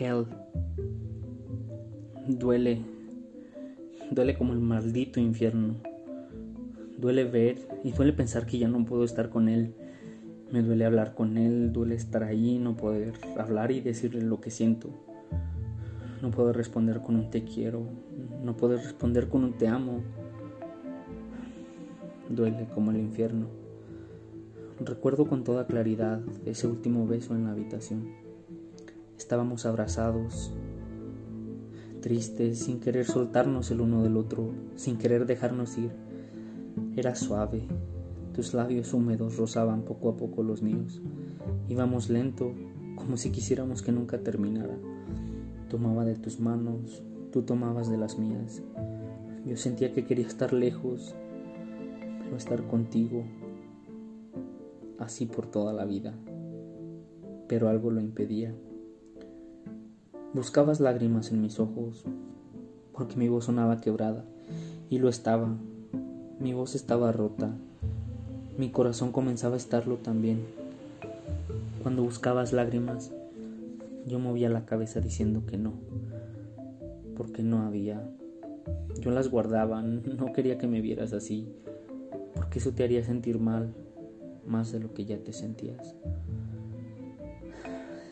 Hell. Duele. Duele como el maldito infierno. Duele ver y duele pensar que ya no puedo estar con él. Me duele hablar con él, duele estar ahí, no poder hablar y decirle lo que siento. No puedo responder con un te quiero, no puedo responder con un te amo. Duele como el infierno. Recuerdo con toda claridad ese último beso en la habitación. Estábamos abrazados, tristes, sin querer soltarnos el uno del otro, sin querer dejarnos ir. Era suave, tus labios húmedos rozaban poco a poco los míos. Íbamos lento, como si quisiéramos que nunca terminara. Tomaba de tus manos, tú tomabas de las mías. Yo sentía que quería estar lejos, pero estar contigo, así por toda la vida. Pero algo lo impedía. Buscabas lágrimas en mis ojos, porque mi voz sonaba quebrada, y lo estaba. Mi voz estaba rota, mi corazón comenzaba a estarlo también. Cuando buscabas lágrimas, yo movía la cabeza diciendo que no, porque no había. Yo las guardaba, no quería que me vieras así, porque eso te haría sentir mal, más de lo que ya te sentías.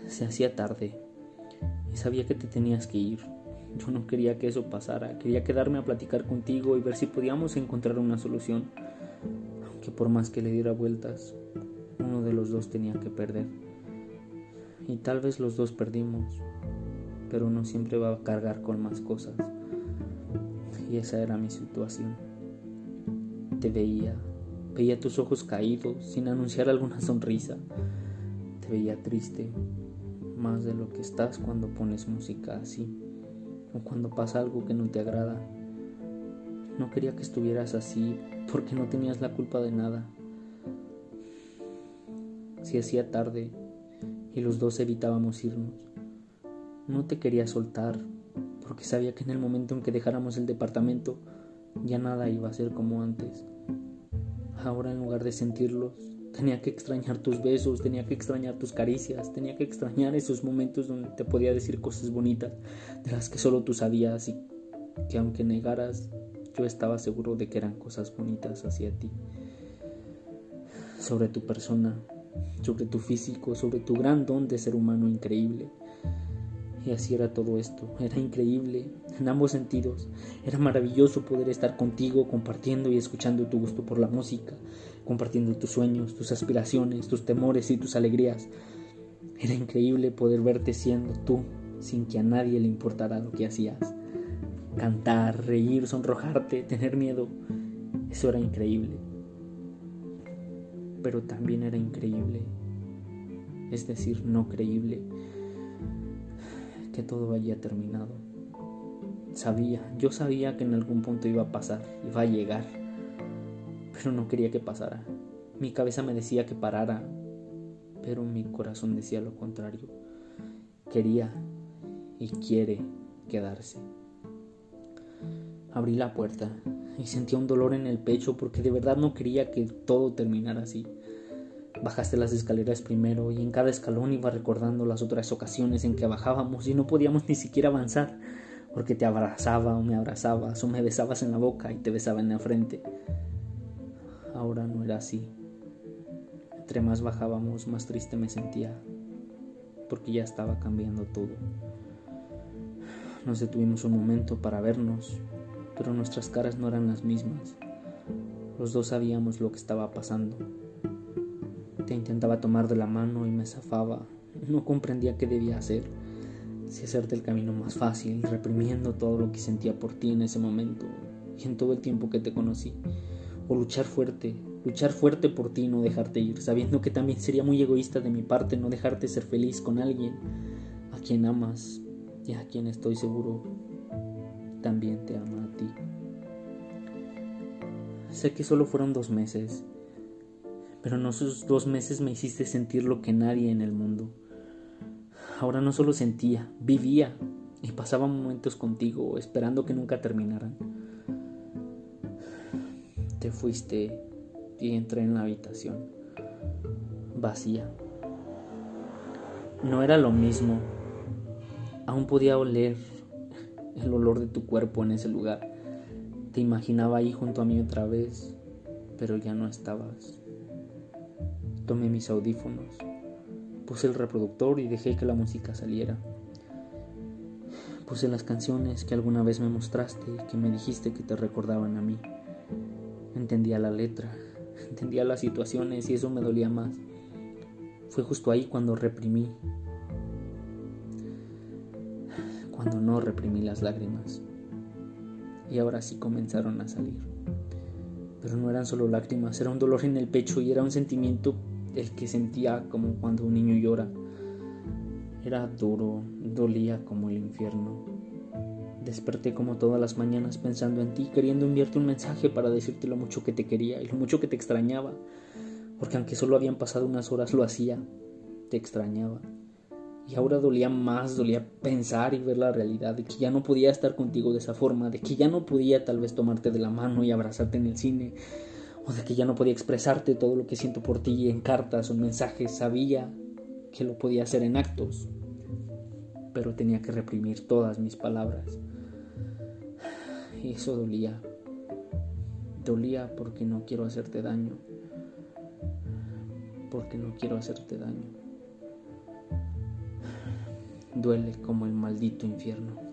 Se hacía tarde y sabía que te tenías que ir. Yo no quería que eso pasara, quería quedarme a platicar contigo y ver si podíamos encontrar una solución, aunque por más que le diera vueltas, uno de los dos tenía que perder. Y tal vez los dos perdimos, pero uno siempre va a cargar con más cosas. Y esa era mi situación. Te veía, veía tus ojos caídos, sin anunciar alguna sonrisa. Te veía triste, más de lo que estás cuando pones música así o cuando pasa algo que no te agrada. No quería que estuvieras así porque no tenías la culpa de nada. Si hacía tarde y los dos evitábamos irnos, no te quería soltar porque sabía que en el momento en que dejáramos el departamento ya nada iba a ser como antes. Ahora en lugar de sentirlos, Tenía que extrañar tus besos, tenía que extrañar tus caricias, tenía que extrañar esos momentos donde te podía decir cosas bonitas, de las que solo tú sabías y que aunque negaras, yo estaba seguro de que eran cosas bonitas hacia ti. Sobre tu persona, sobre tu físico, sobre tu gran don de ser humano increíble. Y así era todo esto, era increíble en ambos sentidos. Era maravilloso poder estar contigo compartiendo y escuchando tu gusto por la música, compartiendo tus sueños, tus aspiraciones, tus temores y tus alegrías. Era increíble poder verte siendo tú sin que a nadie le importara lo que hacías. Cantar, reír, sonrojarte, tener miedo, eso era increíble. Pero también era increíble, es decir, no creíble, que todo había terminado. Sabía, yo sabía que en algún punto iba a pasar, iba a llegar pero no quería que pasara. Mi cabeza me decía que parara, pero mi corazón decía lo contrario. Quería y quiere quedarse. Abrí la puerta y sentía un dolor en el pecho porque de verdad no quería que todo terminara así. Bajaste las escaleras primero y en cada escalón iba recordando las otras ocasiones en que bajábamos y no podíamos ni siquiera avanzar porque te abrazaba o me abrazabas o me besabas en la boca y te besaba en la frente ahora no era así. Entre más bajábamos, más triste me sentía, porque ya estaba cambiando todo. Nos detuvimos un momento para vernos, pero nuestras caras no eran las mismas. Los dos sabíamos lo que estaba pasando. Te intentaba tomar de la mano y me zafaba. No comprendía qué debía hacer. Si hacerte el camino más fácil, reprimiendo todo lo que sentía por ti en ese momento y en todo el tiempo que te conocí o luchar fuerte, luchar fuerte por ti y no dejarte ir, sabiendo que también sería muy egoísta de mi parte no dejarte ser feliz con alguien a quien amas y a quien estoy seguro también te ama a ti. Sé que solo fueron dos meses, pero en esos dos meses me hiciste sentir lo que nadie en el mundo. Ahora no solo sentía, vivía y pasaba momentos contigo esperando que nunca terminaran te fuiste y entré en la habitación vacía. No era lo mismo, Aún podía oler el olor de tu cuerpo en ese lugar. Te imaginaba ahí junto a mí otra vez, pero ya no estabas. Tomé mis audífonos, puse el reproductor y dejé que la música saliera. Puse las canciones que alguna vez me mostraste y que me dijiste que te recordaban a mí. Entendía la letra, entendía las situaciones y eso me dolía más. Fue justo ahí cuando reprimí, cuando no reprimí las lágrimas. Y ahora sí comenzaron a salir. Pero no eran solo lágrimas, era un dolor en el pecho y era un sentimiento el que sentía como cuando un niño llora. Era duro, dolía como el infierno. Desperté como todas las mañanas pensando en ti, queriendo enviarte un mensaje para decirte lo mucho que te quería y lo mucho que te extrañaba, porque aunque solo habían pasado unas horas lo hacía, te extrañaba. Y ahora dolía más, dolía pensar y ver la realidad de que ya no podía estar contigo de esa forma, de que ya no podía tal vez tomarte de la mano y abrazarte en el cine, o de que ya no podía expresarte todo lo que siento por ti en cartas o en mensajes. Sabía que lo podía hacer en actos, pero tenía que reprimir todas mis palabras. Y eso dolía. Dolía porque no quiero hacerte daño. Porque no quiero hacerte daño duele como el maldito infierno.